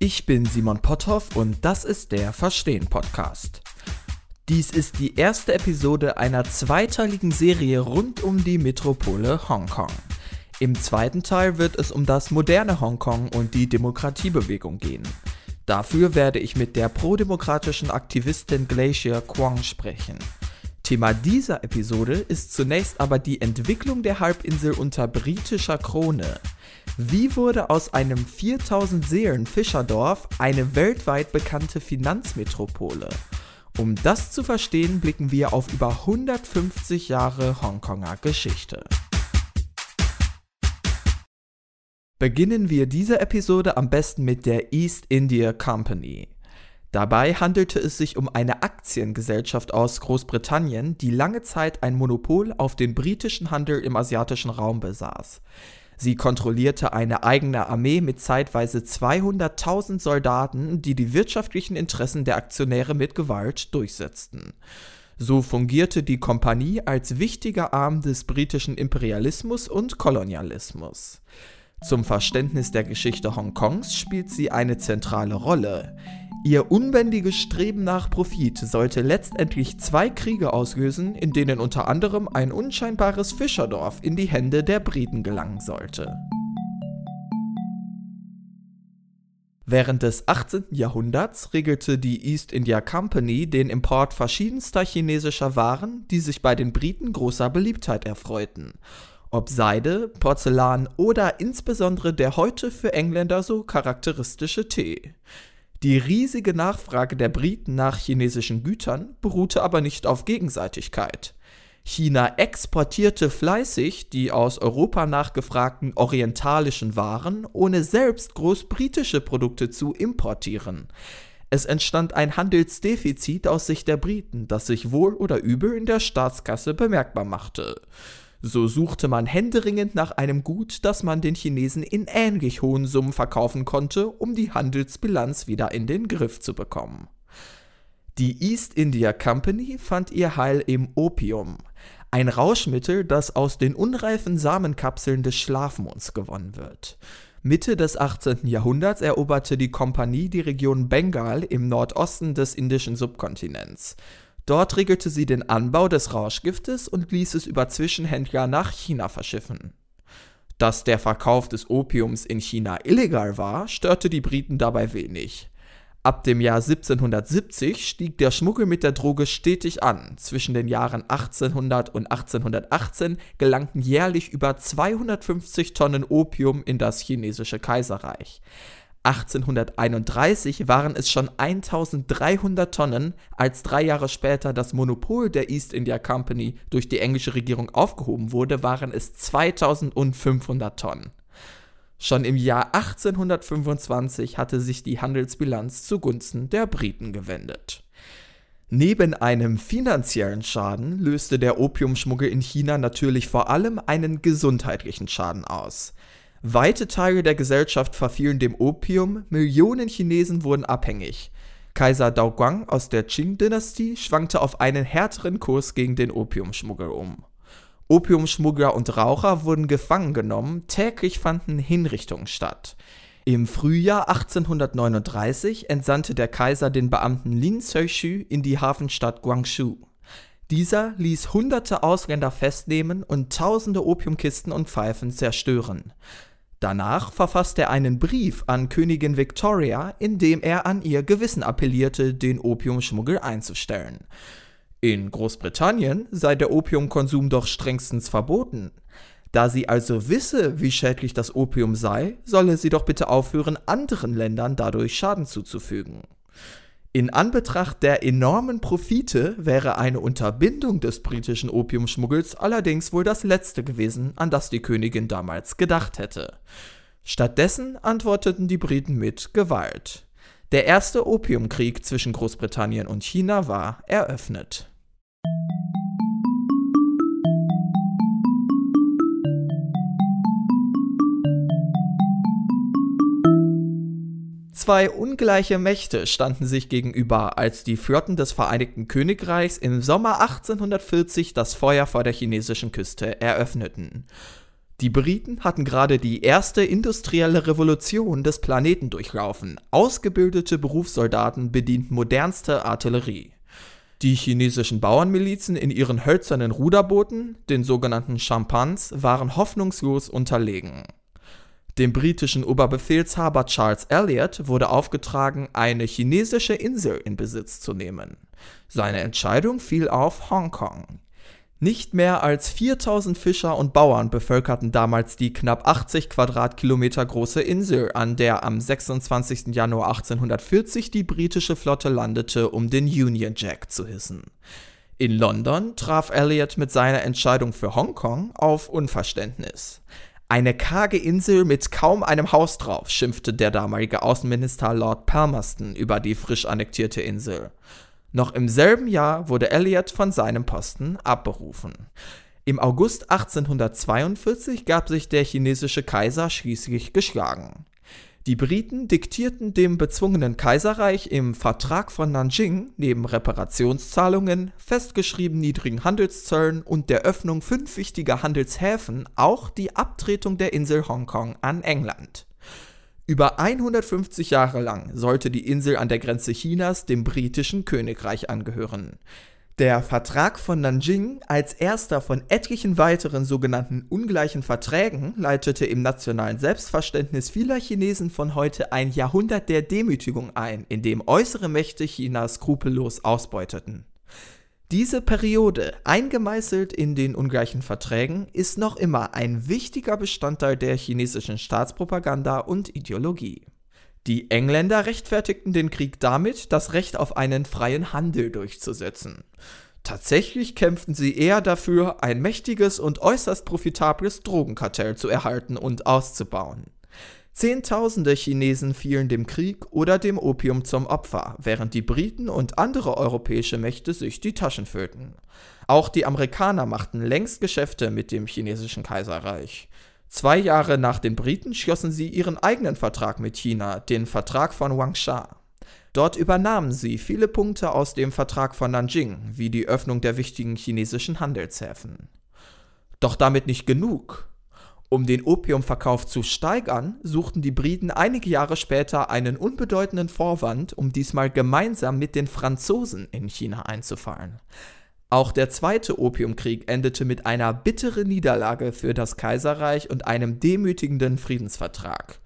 Ich bin Simon Potthoff und das ist der Verstehen Podcast. Dies ist die erste Episode einer zweiteiligen Serie rund um die Metropole Hongkong. Im zweiten Teil wird es um das moderne Hongkong und die Demokratiebewegung gehen. Dafür werde ich mit der prodemokratischen Aktivistin Glacier Kwong sprechen. Thema dieser Episode ist zunächst aber die Entwicklung der Halbinsel unter britischer Krone. Wie wurde aus einem 4000 Seelen Fischerdorf eine weltweit bekannte Finanzmetropole? Um das zu verstehen, blicken wir auf über 150 Jahre Hongkonger Geschichte. Beginnen wir diese Episode am besten mit der East India Company. Dabei handelte es sich um eine Aktiengesellschaft aus Großbritannien, die lange Zeit ein Monopol auf den britischen Handel im asiatischen Raum besaß. Sie kontrollierte eine eigene Armee mit zeitweise 200.000 Soldaten, die die wirtschaftlichen Interessen der Aktionäre mit Gewalt durchsetzten. So fungierte die Kompanie als wichtiger Arm des britischen Imperialismus und Kolonialismus. Zum Verständnis der Geschichte Hongkongs spielt sie eine zentrale Rolle. Ihr unbändiges Streben nach Profit sollte letztendlich zwei Kriege auslösen, in denen unter anderem ein unscheinbares Fischerdorf in die Hände der Briten gelangen sollte. Während des 18. Jahrhunderts regelte die East India Company den Import verschiedenster chinesischer Waren, die sich bei den Briten großer Beliebtheit erfreuten. Ob Seide, Porzellan oder insbesondere der heute für Engländer so charakteristische Tee. Die riesige Nachfrage der Briten nach chinesischen Gütern beruhte aber nicht auf Gegenseitigkeit. China exportierte fleißig die aus Europa nachgefragten orientalischen Waren, ohne selbst großbritische Produkte zu importieren. Es entstand ein Handelsdefizit aus Sicht der Briten, das sich wohl oder übel in der Staatskasse bemerkbar machte. So suchte man händeringend nach einem Gut, das man den Chinesen in ähnlich hohen Summen verkaufen konnte, um die Handelsbilanz wieder in den Griff zu bekommen. Die East India Company fand ihr Heil im Opium, ein Rauschmittel, das aus den unreifen Samenkapseln des Schlafmonds gewonnen wird. Mitte des 18. Jahrhunderts eroberte die Kompanie die Region Bengal im Nordosten des indischen Subkontinents. Dort regelte sie den Anbau des Rauschgiftes und ließ es über Zwischenhändler nach China verschiffen. Dass der Verkauf des Opiums in China illegal war, störte die Briten dabei wenig. Ab dem Jahr 1770 stieg der Schmuggel mit der Droge stetig an. Zwischen den Jahren 1800 und 1818 gelangten jährlich über 250 Tonnen Opium in das chinesische Kaiserreich. 1831 waren es schon 1300 Tonnen, als drei Jahre später das Monopol der East India Company durch die englische Regierung aufgehoben wurde, waren es 2500 Tonnen. Schon im Jahr 1825 hatte sich die Handelsbilanz zugunsten der Briten gewendet. Neben einem finanziellen Schaden löste der Opiumschmuggel in China natürlich vor allem einen gesundheitlichen Schaden aus. Weite Teile der Gesellschaft verfielen dem Opium, Millionen Chinesen wurden abhängig. Kaiser Daoguang aus der Qing-Dynastie schwankte auf einen härteren Kurs gegen den Opiumschmuggel um. Opiumschmuggler und Raucher wurden gefangen genommen, täglich fanden Hinrichtungen statt. Im Frühjahr 1839 entsandte der Kaiser den Beamten Lin Zexu in die Hafenstadt Guangzhou. Dieser ließ hunderte Ausländer festnehmen und tausende Opiumkisten und Pfeifen zerstören. Danach verfasste er einen Brief an Königin Victoria, in dem er an ihr Gewissen appellierte, den Opiumschmuggel einzustellen. In Großbritannien sei der Opiumkonsum doch strengstens verboten. Da sie also wisse, wie schädlich das Opium sei, solle sie doch bitte aufhören, anderen Ländern dadurch Schaden zuzufügen. In Anbetracht der enormen Profite wäre eine Unterbindung des britischen Opiumschmuggels allerdings wohl das letzte gewesen, an das die Königin damals gedacht hätte. Stattdessen antworteten die Briten mit Gewalt. Der erste Opiumkrieg zwischen Großbritannien und China war eröffnet. Zwei ungleiche Mächte standen sich gegenüber, als die Flotten des Vereinigten Königreichs im Sommer 1840 das Feuer vor der chinesischen Küste eröffneten. Die Briten hatten gerade die erste industrielle Revolution des Planeten durchlaufen. Ausgebildete Berufssoldaten bedienten modernste Artillerie. Die chinesischen Bauernmilizen in ihren hölzernen Ruderbooten, den sogenannten Champans, waren hoffnungslos unterlegen. Dem britischen Oberbefehlshaber Charles Elliot wurde aufgetragen, eine chinesische Insel in Besitz zu nehmen. Seine Entscheidung fiel auf Hongkong. Nicht mehr als 4000 Fischer und Bauern bevölkerten damals die knapp 80 Quadratkilometer große Insel, an der am 26. Januar 1840 die britische Flotte landete, um den Union Jack zu hissen. In London traf Elliot mit seiner Entscheidung für Hongkong auf Unverständnis. Eine karge Insel mit kaum einem Haus drauf, schimpfte der damalige Außenminister Lord Palmerston über die frisch annektierte Insel. Noch im selben Jahr wurde Elliot von seinem Posten abberufen. Im August 1842 gab sich der chinesische Kaiser schließlich geschlagen. Die Briten diktierten dem bezwungenen Kaiserreich im Vertrag von Nanjing neben Reparationszahlungen, festgeschrieben niedrigen Handelszöllen und der Öffnung fünf wichtiger Handelshäfen auch die Abtretung der Insel Hongkong an England. Über 150 Jahre lang sollte die Insel an der Grenze Chinas dem britischen Königreich angehören. Der Vertrag von Nanjing als erster von etlichen weiteren sogenannten ungleichen Verträgen leitete im nationalen Selbstverständnis vieler Chinesen von heute ein Jahrhundert der Demütigung ein, in dem äußere Mächte Chinas skrupellos ausbeuteten. Diese Periode, eingemeißelt in den ungleichen Verträgen, ist noch immer ein wichtiger Bestandteil der chinesischen Staatspropaganda und Ideologie. Die Engländer rechtfertigten den Krieg damit, das Recht auf einen freien Handel durchzusetzen. Tatsächlich kämpften sie eher dafür, ein mächtiges und äußerst profitables Drogenkartell zu erhalten und auszubauen. Zehntausende Chinesen fielen dem Krieg oder dem Opium zum Opfer, während die Briten und andere europäische Mächte sich die Taschen füllten. Auch die Amerikaner machten längst Geschäfte mit dem chinesischen Kaiserreich. Zwei Jahre nach den Briten schlossen sie ihren eigenen Vertrag mit China, den Vertrag von Wangsha. Dort übernahmen sie viele Punkte aus dem Vertrag von Nanjing, wie die Öffnung der wichtigen chinesischen Handelshäfen. Doch damit nicht genug. Um den Opiumverkauf zu steigern, suchten die Briten einige Jahre später einen unbedeutenden Vorwand, um diesmal gemeinsam mit den Franzosen in China einzufallen. Auch der zweite Opiumkrieg endete mit einer bitteren Niederlage für das Kaiserreich und einem demütigenden Friedensvertrag.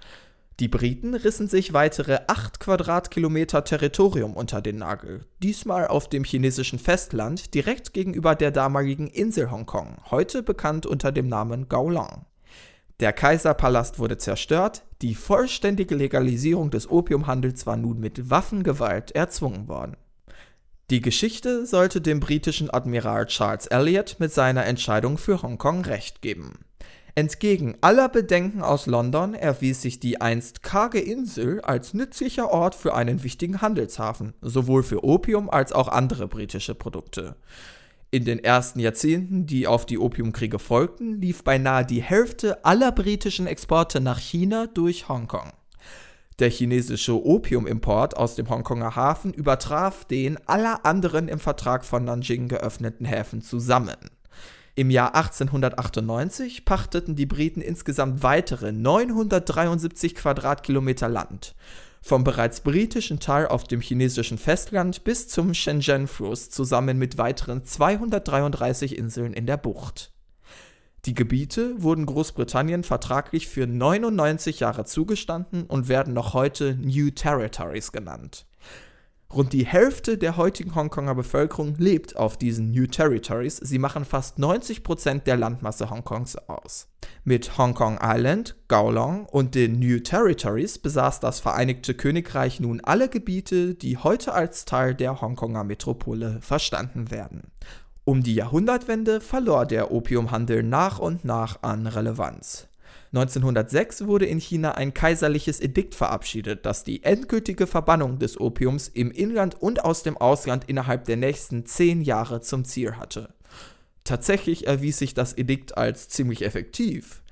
Die Briten rissen sich weitere 8 Quadratkilometer Territorium unter den Nagel, diesmal auf dem chinesischen Festland direkt gegenüber der damaligen Insel Hongkong, heute bekannt unter dem Namen Gaulang. Der Kaiserpalast wurde zerstört, die vollständige Legalisierung des Opiumhandels war nun mit Waffengewalt erzwungen worden. Die Geschichte sollte dem britischen Admiral Charles Elliot mit seiner Entscheidung für Hongkong recht geben. Entgegen aller Bedenken aus London erwies sich die einst karge Insel als nützlicher Ort für einen wichtigen Handelshafen, sowohl für Opium als auch andere britische Produkte. In den ersten Jahrzehnten, die auf die Opiumkriege folgten, lief beinahe die Hälfte aller britischen Exporte nach China durch Hongkong. Der chinesische Opiumimport aus dem Hongkonger Hafen übertraf den aller anderen im Vertrag von Nanjing geöffneten Häfen zusammen. Im Jahr 1898 pachteten die Briten insgesamt weitere 973 Quadratkilometer Land vom bereits britischen Teil auf dem chinesischen Festland bis zum Shenzhen-Fluss zusammen mit weiteren 233 Inseln in der Bucht. Die Gebiete wurden Großbritannien vertraglich für 99 Jahre zugestanden und werden noch heute New Territories genannt. Rund die Hälfte der heutigen Hongkonger Bevölkerung lebt auf diesen New Territories. Sie machen fast 90 Prozent der Landmasse Hongkongs aus. Mit Hongkong Island, Kowloon und den New Territories besaß das Vereinigte Königreich nun alle Gebiete, die heute als Teil der Hongkonger Metropole verstanden werden. Um die Jahrhundertwende verlor der Opiumhandel nach und nach an Relevanz. 1906 wurde in China ein kaiserliches Edikt verabschiedet, das die endgültige Verbannung des Opiums im Inland und aus dem Ausland innerhalb der nächsten zehn Jahre zum Ziel hatte. Tatsächlich erwies sich das Edikt als ziemlich effektiv.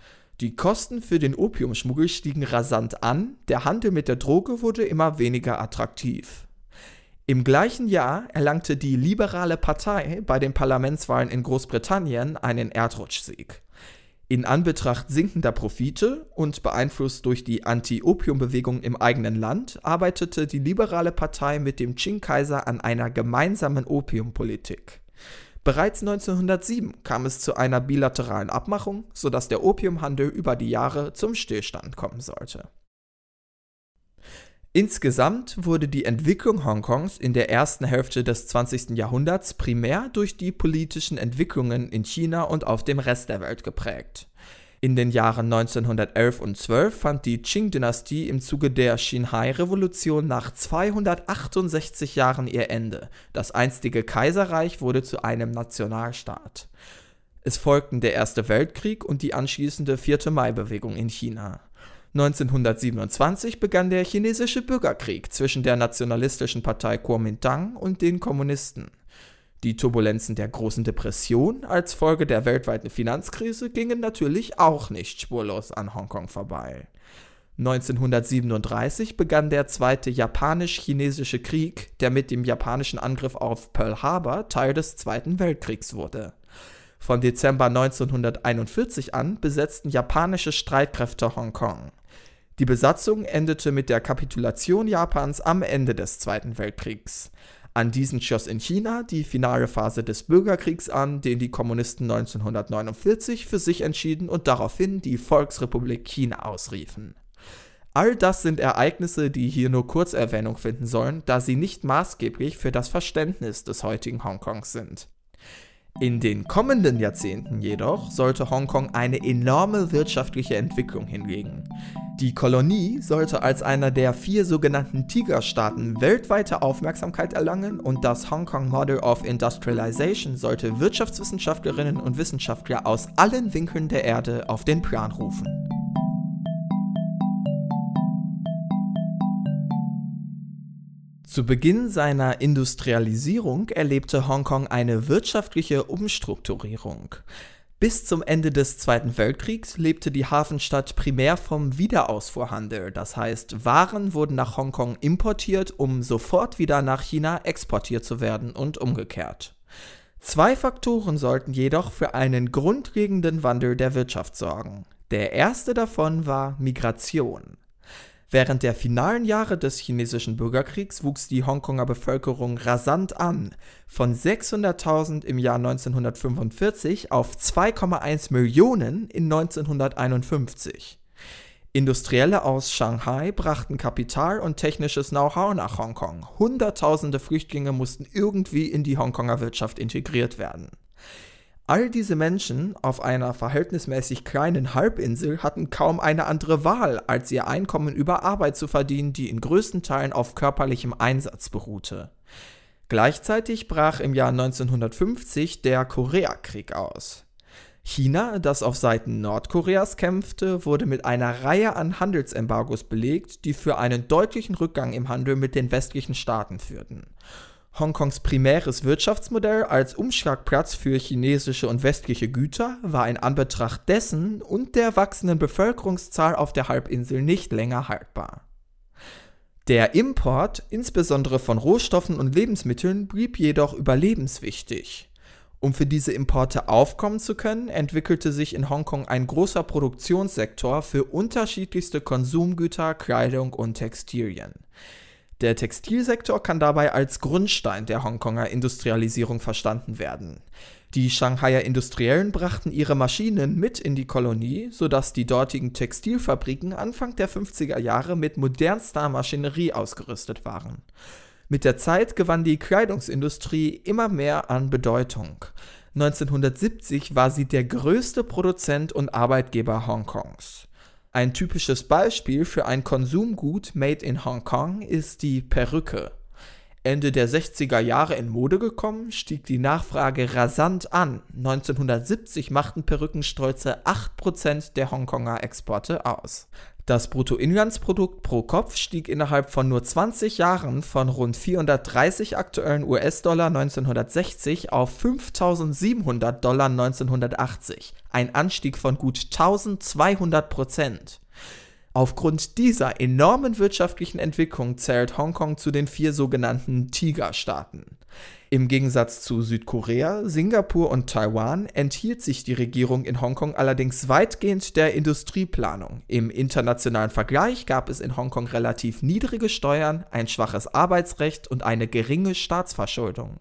Die Kosten für den Opiumschmuggel stiegen rasant an, der Handel mit der Droge wurde immer weniger attraktiv. Im gleichen Jahr erlangte die Liberale Partei bei den Parlamentswahlen in Großbritannien einen Erdrutschsieg. In Anbetracht sinkender Profite und beeinflusst durch die Anti-Opium-Bewegung im eigenen Land arbeitete die liberale Partei mit dem Qing-Kaiser an einer gemeinsamen Opiumpolitik. Bereits 1907 kam es zu einer bilateralen Abmachung, sodass der Opiumhandel über die Jahre zum Stillstand kommen sollte. Insgesamt wurde die Entwicklung Hongkongs in der ersten Hälfte des 20. Jahrhunderts primär durch die politischen Entwicklungen in China und auf dem Rest der Welt geprägt. In den Jahren 1911 und 12 fand die Qing-Dynastie im Zuge der Xinhai-Revolution nach 268 Jahren ihr Ende. Das einstige Kaiserreich wurde zu einem Nationalstaat. Es folgten der Erste Weltkrieg und die anschließende Vierte Mai-Bewegung in China. 1927 begann der chinesische Bürgerkrieg zwischen der nationalistischen Partei Kuomintang und den Kommunisten. Die Turbulenzen der Großen Depression als Folge der weltweiten Finanzkrise gingen natürlich auch nicht spurlos an Hongkong vorbei. 1937 begann der Zweite Japanisch-Chinesische Krieg, der mit dem japanischen Angriff auf Pearl Harbor Teil des Zweiten Weltkriegs wurde. Von Dezember 1941 an besetzten japanische Streitkräfte Hongkong. Die Besatzung endete mit der Kapitulation Japans am Ende des Zweiten Weltkriegs. An diesen schoss in China die finale Phase des Bürgerkriegs an, den die Kommunisten 1949 für sich entschieden und daraufhin die Volksrepublik China ausriefen. All das sind Ereignisse, die hier nur kurz Erwähnung finden sollen, da sie nicht maßgeblich für das Verständnis des heutigen Hongkongs sind. In den kommenden Jahrzehnten jedoch sollte Hongkong eine enorme wirtschaftliche Entwicklung hinlegen. Die Kolonie sollte als einer der vier sogenannten Tigerstaaten weltweite Aufmerksamkeit erlangen und das Hong Kong Model of Industrialization sollte Wirtschaftswissenschaftlerinnen und Wissenschaftler aus allen Winkeln der Erde auf den Plan rufen. Zu Beginn seiner Industrialisierung erlebte Hongkong eine wirtschaftliche Umstrukturierung. Bis zum Ende des Zweiten Weltkriegs lebte die Hafenstadt primär vom Wiederausfuhrhandel, das heißt Waren wurden nach Hongkong importiert, um sofort wieder nach China exportiert zu werden und umgekehrt. Zwei Faktoren sollten jedoch für einen grundlegenden Wandel der Wirtschaft sorgen. Der erste davon war Migration. Während der finalen Jahre des chinesischen Bürgerkriegs wuchs die Hongkonger Bevölkerung rasant an, von 600.000 im Jahr 1945 auf 2,1 Millionen in 1951. Industrielle aus Shanghai brachten Kapital und technisches Know-how nach Hongkong. Hunderttausende Flüchtlinge mussten irgendwie in die Hongkonger Wirtschaft integriert werden. All diese Menschen auf einer verhältnismäßig kleinen Halbinsel hatten kaum eine andere Wahl, als ihr Einkommen über Arbeit zu verdienen, die in größten Teilen auf körperlichem Einsatz beruhte. Gleichzeitig brach im Jahr 1950 der Koreakrieg aus. China, das auf Seiten Nordkoreas kämpfte, wurde mit einer Reihe an Handelsembargos belegt, die für einen deutlichen Rückgang im Handel mit den westlichen Staaten führten. Hongkongs primäres Wirtschaftsmodell als Umschlagplatz für chinesische und westliche Güter war in Anbetracht dessen und der wachsenden Bevölkerungszahl auf der Halbinsel nicht länger haltbar. Der Import, insbesondere von Rohstoffen und Lebensmitteln, blieb jedoch überlebenswichtig. Um für diese Importe aufkommen zu können, entwickelte sich in Hongkong ein großer Produktionssektor für unterschiedlichste Konsumgüter, Kleidung und Textilien. Der Textilsektor kann dabei als Grundstein der Hongkonger Industrialisierung verstanden werden. Die Shanghaier Industriellen brachten ihre Maschinen mit in die Kolonie, sodass die dortigen Textilfabriken Anfang der 50er Jahre mit modernster Maschinerie ausgerüstet waren. Mit der Zeit gewann die Kleidungsindustrie immer mehr an Bedeutung. 1970 war sie der größte Produzent und Arbeitgeber Hongkongs. Ein typisches Beispiel für ein Konsumgut made in Hongkong ist die Perücke. Ende der 60er Jahre in Mode gekommen, stieg die Nachfrage rasant an. 1970 machten Perücken stolze 8% der Hongkonger Exporte aus. Das Bruttoinlandsprodukt pro Kopf stieg innerhalb von nur 20 Jahren von rund 430 aktuellen US-Dollar 1960 auf 5700 Dollar 1980, ein Anstieg von gut 1200 Prozent. Aufgrund dieser enormen wirtschaftlichen Entwicklung zählt Hongkong zu den vier sogenannten Tigerstaaten. Im Gegensatz zu Südkorea, Singapur und Taiwan enthielt sich die Regierung in Hongkong allerdings weitgehend der Industrieplanung. Im internationalen Vergleich gab es in Hongkong relativ niedrige Steuern, ein schwaches Arbeitsrecht und eine geringe Staatsverschuldung.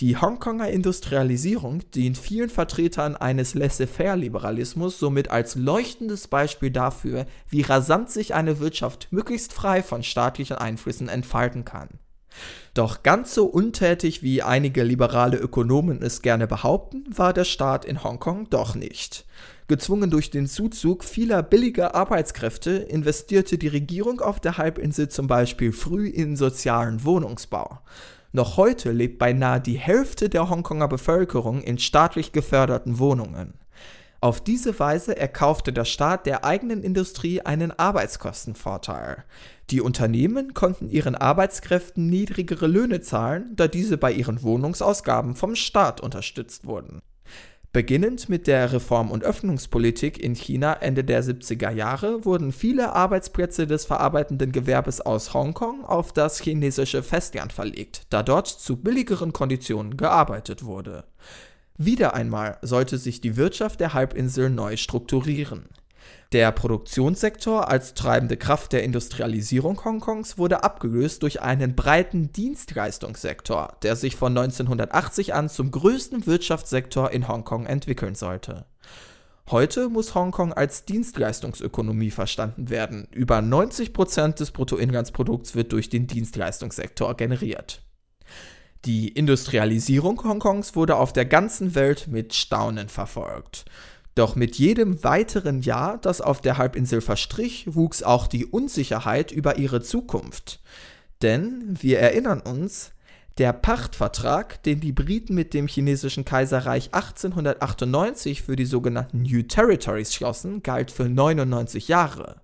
Die Hongkonger Industrialisierung dient vielen Vertretern eines Laissez-faire-Liberalismus somit als leuchtendes Beispiel dafür, wie rasant sich eine Wirtschaft möglichst frei von staatlichen Einflüssen entfalten kann. Doch ganz so untätig wie einige liberale Ökonomen es gerne behaupten, war der Staat in Hongkong doch nicht. Gezwungen durch den Zuzug vieler billiger Arbeitskräfte investierte die Regierung auf der Halbinsel zum Beispiel früh in sozialen Wohnungsbau. Noch heute lebt beinahe die Hälfte der Hongkonger Bevölkerung in staatlich geförderten Wohnungen. Auf diese Weise erkaufte der Staat der eigenen Industrie einen Arbeitskostenvorteil. Die Unternehmen konnten ihren Arbeitskräften niedrigere Löhne zahlen, da diese bei ihren Wohnungsausgaben vom Staat unterstützt wurden. Beginnend mit der Reform- und Öffnungspolitik in China Ende der 70er Jahre wurden viele Arbeitsplätze des verarbeitenden Gewerbes aus Hongkong auf das chinesische Festland verlegt, da dort zu billigeren Konditionen gearbeitet wurde. Wieder einmal sollte sich die Wirtschaft der Halbinsel neu strukturieren. Der Produktionssektor als treibende Kraft der Industrialisierung Hongkongs wurde abgelöst durch einen breiten Dienstleistungssektor, der sich von 1980 an zum größten Wirtschaftssektor in Hongkong entwickeln sollte. Heute muss Hongkong als Dienstleistungsökonomie verstanden werden. Über 90 Prozent des Bruttoinlandsprodukts wird durch den Dienstleistungssektor generiert. Die Industrialisierung Hongkongs wurde auf der ganzen Welt mit Staunen verfolgt. Doch mit jedem weiteren Jahr, das auf der Halbinsel verstrich, wuchs auch die Unsicherheit über ihre Zukunft. Denn, wir erinnern uns, der Pachtvertrag, den die Briten mit dem chinesischen Kaiserreich 1898 für die sogenannten New Territories schlossen, galt für 99 Jahre.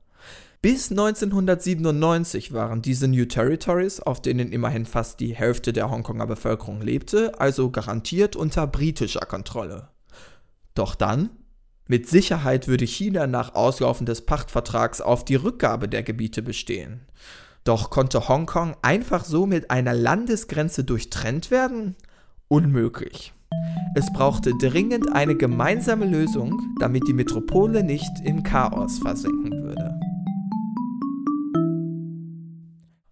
Bis 1997 waren diese New Territories, auf denen immerhin fast die Hälfte der Hongkonger Bevölkerung lebte, also garantiert unter britischer Kontrolle. Doch dann, mit Sicherheit würde China nach Auslaufen des Pachtvertrags auf die Rückgabe der Gebiete bestehen. Doch konnte Hongkong einfach so mit einer Landesgrenze durchtrennt werden? Unmöglich. Es brauchte dringend eine gemeinsame Lösung, damit die Metropole nicht im Chaos versinken würde.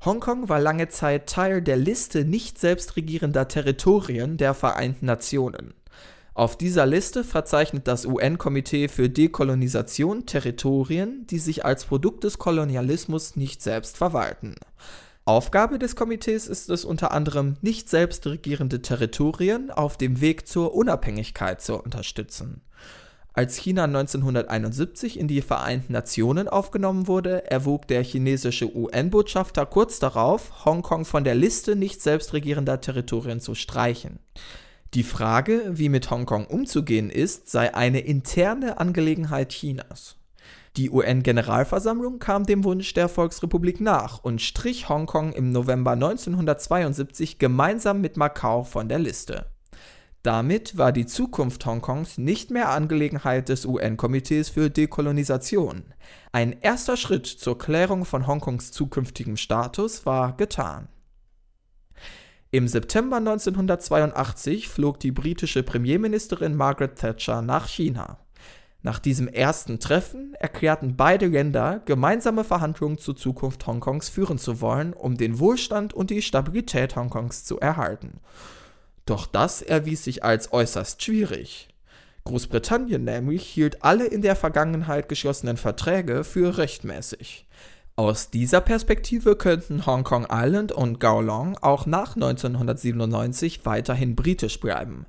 Hongkong war lange Zeit Teil der Liste nicht selbstregierender Territorien der Vereinten Nationen. Auf dieser Liste verzeichnet das UN-Komitee für Dekolonisation Territorien, die sich als Produkt des Kolonialismus nicht selbst verwalten. Aufgabe des Komitees ist es unter anderem, nicht selbst regierende Territorien auf dem Weg zur Unabhängigkeit zu unterstützen. Als China 1971 in die Vereinten Nationen aufgenommen wurde, erwog der chinesische UN-Botschafter kurz darauf, Hongkong von der Liste nicht selbstregierender Territorien zu streichen. Die Frage, wie mit Hongkong umzugehen ist, sei eine interne Angelegenheit Chinas. Die UN-Generalversammlung kam dem Wunsch der Volksrepublik nach und strich Hongkong im November 1972 gemeinsam mit Macau von der Liste. Damit war die Zukunft Hongkongs nicht mehr Angelegenheit des UN-Komitees für Dekolonisation. Ein erster Schritt zur Klärung von Hongkongs zukünftigem Status war getan. Im September 1982 flog die britische Premierministerin Margaret Thatcher nach China. Nach diesem ersten Treffen erklärten beide Länder, gemeinsame Verhandlungen zur Zukunft Hongkongs führen zu wollen, um den Wohlstand und die Stabilität Hongkongs zu erhalten. Doch das erwies sich als äußerst schwierig. Großbritannien nämlich hielt alle in der Vergangenheit geschlossenen Verträge für rechtmäßig. Aus dieser Perspektive könnten Hong Kong Island und Kowloon auch nach 1997 weiterhin britisch bleiben.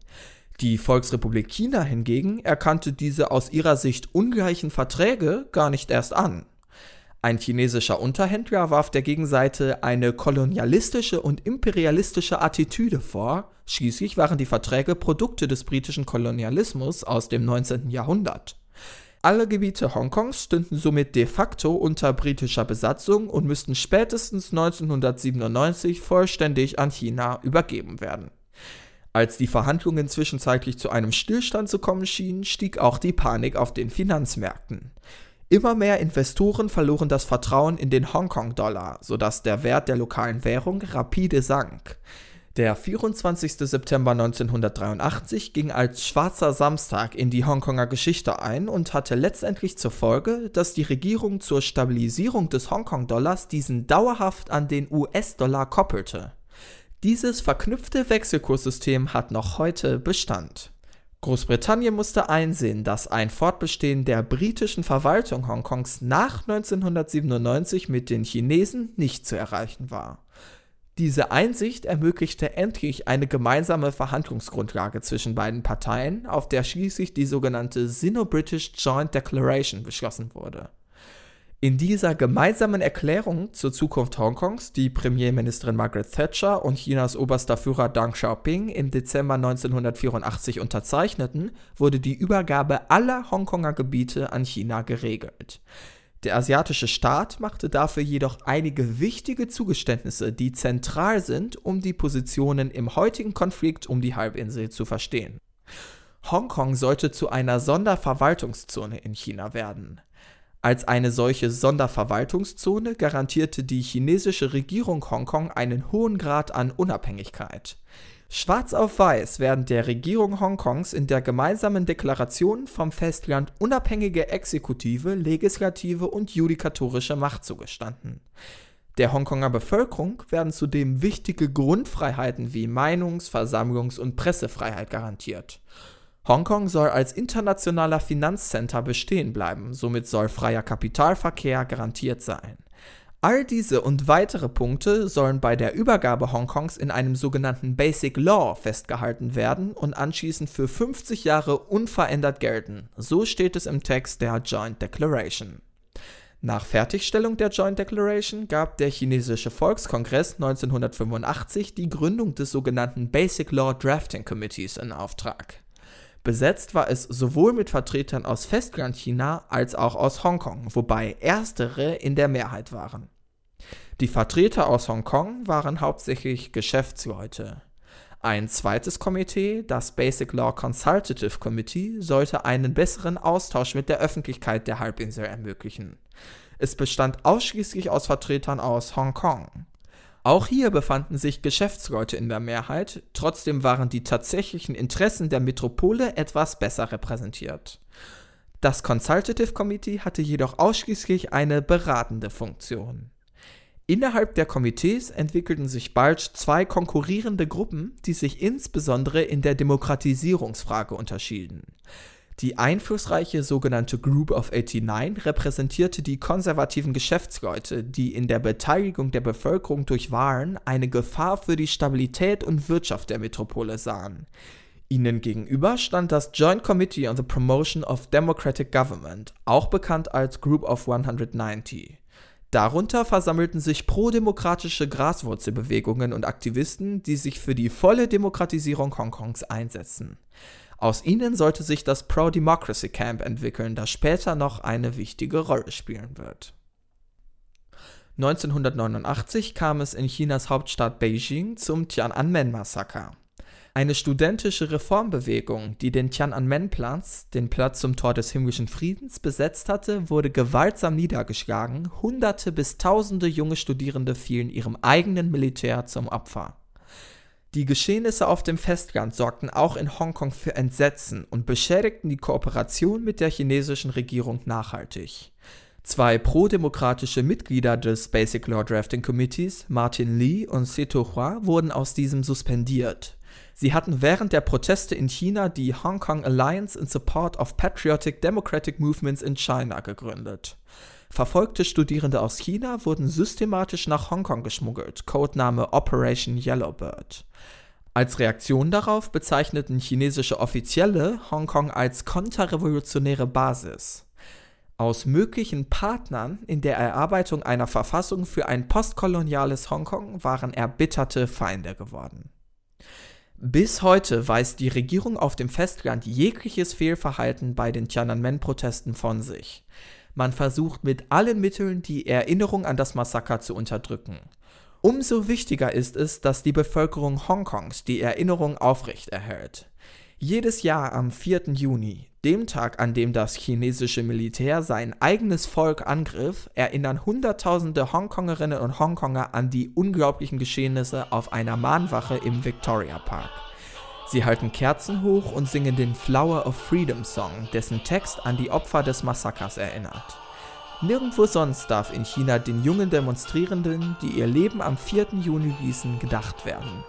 Die Volksrepublik China hingegen erkannte diese aus ihrer Sicht ungleichen Verträge gar nicht erst an. Ein chinesischer Unterhändler warf der Gegenseite eine kolonialistische und imperialistische Attitüde vor, schließlich waren die Verträge Produkte des britischen Kolonialismus aus dem 19. Jahrhundert. Alle Gebiete Hongkongs stünden somit de facto unter britischer Besatzung und müssten spätestens 1997 vollständig an China übergeben werden. Als die Verhandlungen zwischenzeitlich zu einem Stillstand zu kommen schienen, stieg auch die Panik auf den Finanzmärkten. Immer mehr Investoren verloren das Vertrauen in den Hongkong-Dollar, sodass der Wert der lokalen Währung rapide sank. Der 24. September 1983 ging als Schwarzer Samstag in die Hongkonger Geschichte ein und hatte letztendlich zur Folge, dass die Regierung zur Stabilisierung des Hongkong-Dollars diesen dauerhaft an den US-Dollar koppelte. Dieses verknüpfte Wechselkurssystem hat noch heute Bestand. Großbritannien musste einsehen, dass ein Fortbestehen der britischen Verwaltung Hongkongs nach 1997 mit den Chinesen nicht zu erreichen war. Diese Einsicht ermöglichte endlich eine gemeinsame Verhandlungsgrundlage zwischen beiden Parteien, auf der schließlich die sogenannte Sino-British Joint Declaration beschlossen wurde. In dieser gemeinsamen Erklärung zur Zukunft Hongkongs, die Premierministerin Margaret Thatcher und Chinas oberster Führer Deng Xiaoping im Dezember 1984 unterzeichneten, wurde die Übergabe aller Hongkonger Gebiete an China geregelt. Der asiatische Staat machte dafür jedoch einige wichtige Zugeständnisse, die zentral sind, um die Positionen im heutigen Konflikt um die Halbinsel zu verstehen. Hongkong sollte zu einer Sonderverwaltungszone in China werden. Als eine solche Sonderverwaltungszone garantierte die chinesische Regierung Hongkong einen hohen Grad an Unabhängigkeit. Schwarz auf Weiß werden der Regierung Hongkongs in der gemeinsamen Deklaration vom Festland unabhängige Exekutive, Legislative und judikatorische Macht zugestanden. Der Hongkonger Bevölkerung werden zudem wichtige Grundfreiheiten wie Meinungs-, Versammlungs- und Pressefreiheit garantiert. Hongkong soll als internationaler Finanzcenter bestehen bleiben, somit soll freier Kapitalverkehr garantiert sein. All diese und weitere Punkte sollen bei der Übergabe Hongkongs in einem sogenannten Basic Law festgehalten werden und anschließend für 50 Jahre unverändert gelten. So steht es im Text der Joint Declaration. Nach Fertigstellung der Joint Declaration gab der chinesische Volkskongress 1985 die Gründung des sogenannten Basic Law Drafting Committees in Auftrag. Besetzt war es sowohl mit Vertretern aus Festlandchina als auch aus Hongkong, wobei erstere in der Mehrheit waren. Die Vertreter aus Hongkong waren hauptsächlich Geschäftsleute. Ein zweites Komitee, das Basic Law Consultative Committee, sollte einen besseren Austausch mit der Öffentlichkeit der Halbinsel ermöglichen. Es bestand ausschließlich aus Vertretern aus Hongkong. Auch hier befanden sich Geschäftsleute in der Mehrheit, trotzdem waren die tatsächlichen Interessen der Metropole etwas besser repräsentiert. Das Consultative Committee hatte jedoch ausschließlich eine beratende Funktion. Innerhalb der Komitees entwickelten sich bald zwei konkurrierende Gruppen, die sich insbesondere in der Demokratisierungsfrage unterschieden. Die einflussreiche sogenannte Group of 89 repräsentierte die konservativen Geschäftsleute, die in der Beteiligung der Bevölkerung durch Wahlen eine Gefahr für die Stabilität und Wirtschaft der Metropole sahen. Ihnen gegenüber stand das Joint Committee on the Promotion of Democratic Government, auch bekannt als Group of 190. Darunter versammelten sich prodemokratische Graswurzelbewegungen und Aktivisten, die sich für die volle Demokratisierung Hongkongs einsetzen. Aus ihnen sollte sich das Pro-Democracy Camp entwickeln, das später noch eine wichtige Rolle spielen wird. 1989 kam es in Chinas Hauptstadt Beijing zum Tiananmen-Massaker. Eine studentische Reformbewegung, die den Tiananmen-Platz, den Platz zum Tor des himmlischen Friedens, besetzt hatte, wurde gewaltsam niedergeschlagen, Hunderte bis Tausende junge Studierende fielen ihrem eigenen Militär zum Opfer. Die Geschehnisse auf dem Festland sorgten auch in Hongkong für Entsetzen und beschädigten die Kooperation mit der chinesischen Regierung nachhaltig. Zwei prodemokratische Mitglieder des Basic Law Drafting Committees, Martin Lee und Seto Hua, wurden aus diesem suspendiert. Sie hatten während der Proteste in China die Hong Kong Alliance in Support of Patriotic Democratic Movements in China gegründet. Verfolgte Studierende aus China wurden systematisch nach Hongkong geschmuggelt, Codename Operation Yellowbird. Als Reaktion darauf bezeichneten chinesische Offizielle Hongkong als konterrevolutionäre Basis. Aus möglichen Partnern in der Erarbeitung einer Verfassung für ein postkoloniales Hongkong waren erbitterte Feinde geworden. Bis heute weist die Regierung auf dem Festland jegliches Fehlverhalten bei den Tiananmen-Protesten von sich. Man versucht mit allen Mitteln, die Erinnerung an das Massaker zu unterdrücken. Umso wichtiger ist es, dass die Bevölkerung Hongkongs die Erinnerung aufrechterhält. Jedes Jahr am 4. Juni, dem Tag, an dem das chinesische Militär sein eigenes Volk angriff, erinnern Hunderttausende Hongkongerinnen und Hongkonger an die unglaublichen Geschehnisse auf einer Mahnwache im Victoria Park. Sie halten Kerzen hoch und singen den Flower of Freedom Song, dessen Text an die Opfer des Massakers erinnert. Nirgendwo sonst darf in China den jungen Demonstrierenden, die ihr Leben am 4. Juni ließen, gedacht werden.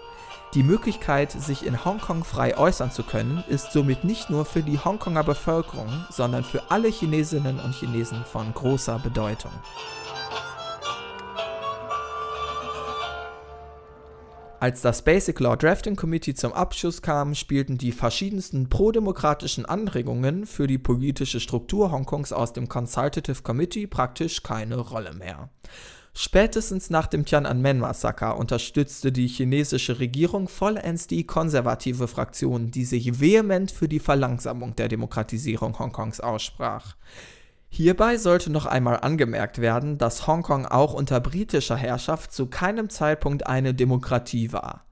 Die Möglichkeit, sich in Hongkong frei äußern zu können, ist somit nicht nur für die Hongkonger Bevölkerung, sondern für alle Chinesinnen und Chinesen von großer Bedeutung. Als das Basic Law Drafting Committee zum Abschluss kam, spielten die verschiedensten prodemokratischen Anregungen für die politische Struktur Hongkongs aus dem Consultative Committee praktisch keine Rolle mehr. Spätestens nach dem Tiananmen-Massaker unterstützte die chinesische Regierung vollends die konservative Fraktion, die sich vehement für die Verlangsamung der Demokratisierung Hongkongs aussprach. Hierbei sollte noch einmal angemerkt werden, dass Hongkong auch unter britischer Herrschaft zu keinem Zeitpunkt eine Demokratie war.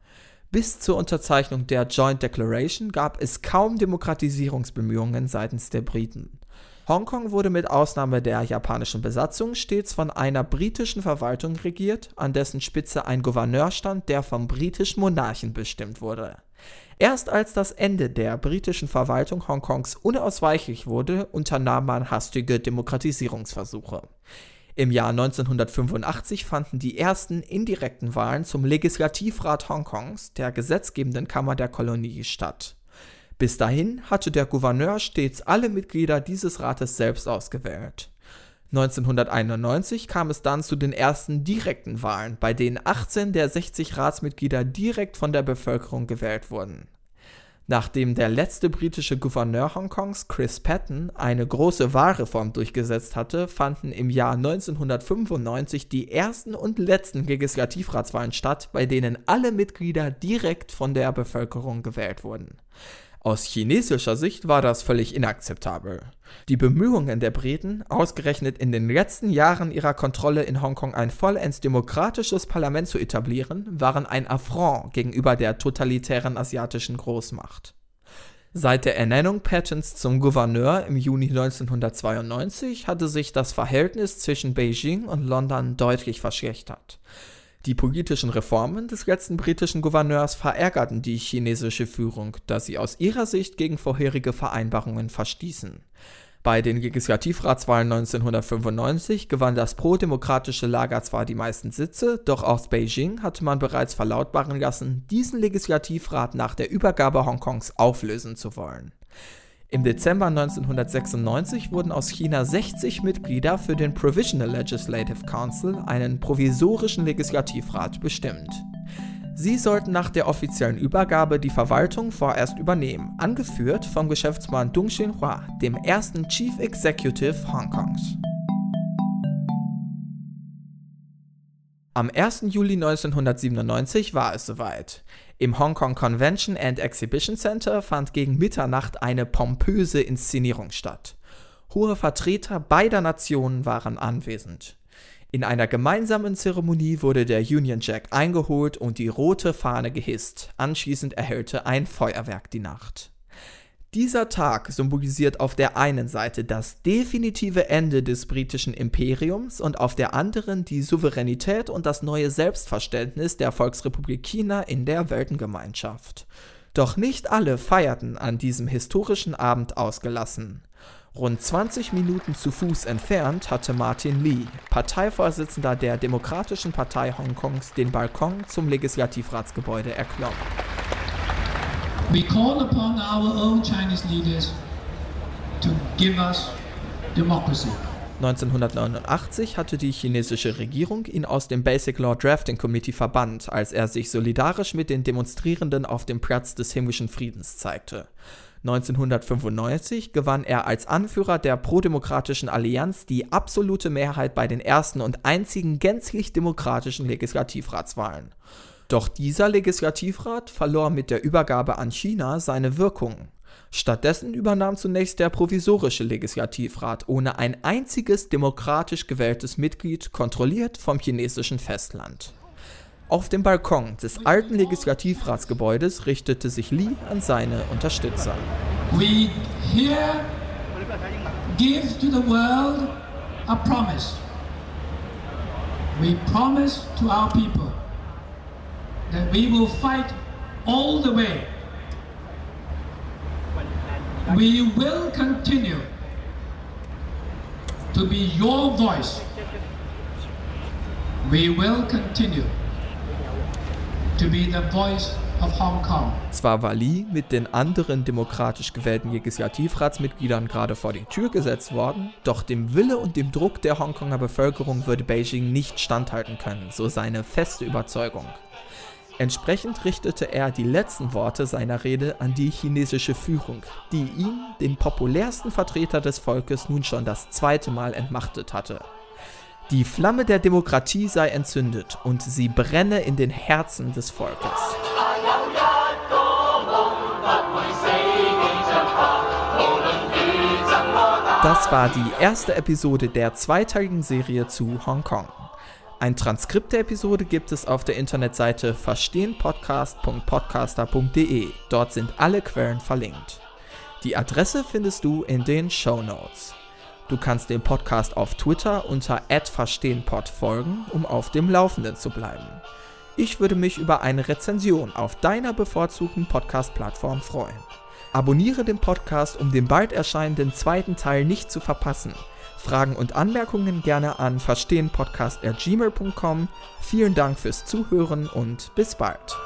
Bis zur Unterzeichnung der Joint Declaration gab es kaum Demokratisierungsbemühungen seitens der Briten. Hongkong wurde mit Ausnahme der japanischen Besatzung stets von einer britischen Verwaltung regiert, an dessen Spitze ein Gouverneur stand, der vom britischen Monarchen bestimmt wurde. Erst als das Ende der britischen Verwaltung Hongkongs unausweichlich wurde, unternahm man hastige Demokratisierungsversuche. Im Jahr 1985 fanden die ersten indirekten Wahlen zum Legislativrat Hongkongs, der gesetzgebenden Kammer der Kolonie, statt. Bis dahin hatte der Gouverneur stets alle Mitglieder dieses Rates selbst ausgewählt. 1991 kam es dann zu den ersten direkten Wahlen, bei denen 18 der 60 Ratsmitglieder direkt von der Bevölkerung gewählt wurden. Nachdem der letzte britische Gouverneur Hongkongs, Chris Patton, eine große Wahlreform durchgesetzt hatte, fanden im Jahr 1995 die ersten und letzten Legislativratswahlen statt, bei denen alle Mitglieder direkt von der Bevölkerung gewählt wurden. Aus chinesischer Sicht war das völlig inakzeptabel. Die Bemühungen der Briten, ausgerechnet in den letzten Jahren ihrer Kontrolle in Hongkong ein vollends demokratisches Parlament zu etablieren, waren ein Affront gegenüber der totalitären asiatischen Großmacht. Seit der Ernennung Pattons zum Gouverneur im Juni 1992 hatte sich das Verhältnis zwischen Beijing und London deutlich verschlechtert. Die politischen Reformen des letzten britischen Gouverneurs verärgerten die chinesische Führung, da sie aus ihrer Sicht gegen vorherige Vereinbarungen verstießen. Bei den Legislativratswahlen 1995 gewann das pro-demokratische Lager zwar die meisten Sitze, doch aus Beijing hatte man bereits verlautbaren lassen, diesen Legislativrat nach der Übergabe Hongkongs auflösen zu wollen. Im Dezember 1996 wurden aus China 60 Mitglieder für den Provisional Legislative Council, einen provisorischen Legislativrat, bestimmt. Sie sollten nach der offiziellen Übergabe die Verwaltung vorerst übernehmen, angeführt vom Geschäftsmann Dong Xinhua, dem ersten Chief Executive Hongkongs. Am 1. Juli 1997 war es soweit. Im Hong Kong Convention and Exhibition Center fand gegen Mitternacht eine pompöse Inszenierung statt. Hohe Vertreter beider Nationen waren anwesend. In einer gemeinsamen Zeremonie wurde der Union Jack eingeholt und die rote Fahne gehisst. Anschließend erhellte ein Feuerwerk die Nacht. Dieser Tag symbolisiert auf der einen Seite das definitive Ende des britischen Imperiums und auf der anderen die Souveränität und das neue Selbstverständnis der Volksrepublik China in der Weltengemeinschaft. Doch nicht alle feierten an diesem historischen Abend ausgelassen. Rund 20 Minuten zu Fuß entfernt hatte Martin Lee, Parteivorsitzender der Demokratischen Partei Hongkongs, den Balkon zum Legislativratsgebäude erklommen. We call upon our own Chinese leaders to give us democracy. 1989 hatte die chinesische Regierung ihn aus dem Basic Law Drafting Committee verbannt, als er sich solidarisch mit den Demonstrierenden auf dem Platz des himmlischen Friedens zeigte. 1995 gewann er als Anführer der prodemokratischen Allianz die absolute Mehrheit bei den ersten und einzigen gänzlich demokratischen Legislativratswahlen. Doch dieser Legislativrat verlor mit der Übergabe an China seine Wirkung. Stattdessen übernahm zunächst der provisorische Legislativrat ohne ein einziges demokratisch gewähltes Mitglied, kontrolliert vom chinesischen Festland. Auf dem Balkon des alten Legislativratsgebäudes richtete sich Lee an seine Unterstützer. We here give to the world a promise. We promise to our people that we will fight all the way. We will continue to be your voice. We will continue to be the voice of Hong Kong. Zwar war Lee mit den anderen demokratisch gewählten Legislativratsmitgliedern gerade vor die Tür gesetzt worden, doch dem Wille und dem Druck der Hongkonger Bevölkerung würde Beijing nicht standhalten können, so seine feste Überzeugung. Entsprechend richtete er die letzten Worte seiner Rede an die chinesische Führung, die ihn, den populärsten Vertreter des Volkes, nun schon das zweite Mal entmachtet hatte. Die Flamme der Demokratie sei entzündet und sie brenne in den Herzen des Volkes. Das war die erste Episode der zweiteiligen Serie zu Hongkong. Ein Transkript der Episode gibt es auf der Internetseite verstehenpodcast.podcaster.de. Dort sind alle Quellen verlinkt. Die Adresse findest du in den Show Notes. Du kannst dem Podcast auf Twitter unter @verstehenpod folgen, um auf dem Laufenden zu bleiben. Ich würde mich über eine Rezension auf deiner bevorzugten Podcast-Plattform freuen. Abonniere den Podcast, um den bald erscheinenden zweiten Teil nicht zu verpassen. Fragen und Anmerkungen gerne an verstehenpodcast.gmail.com. Vielen Dank fürs Zuhören und bis bald.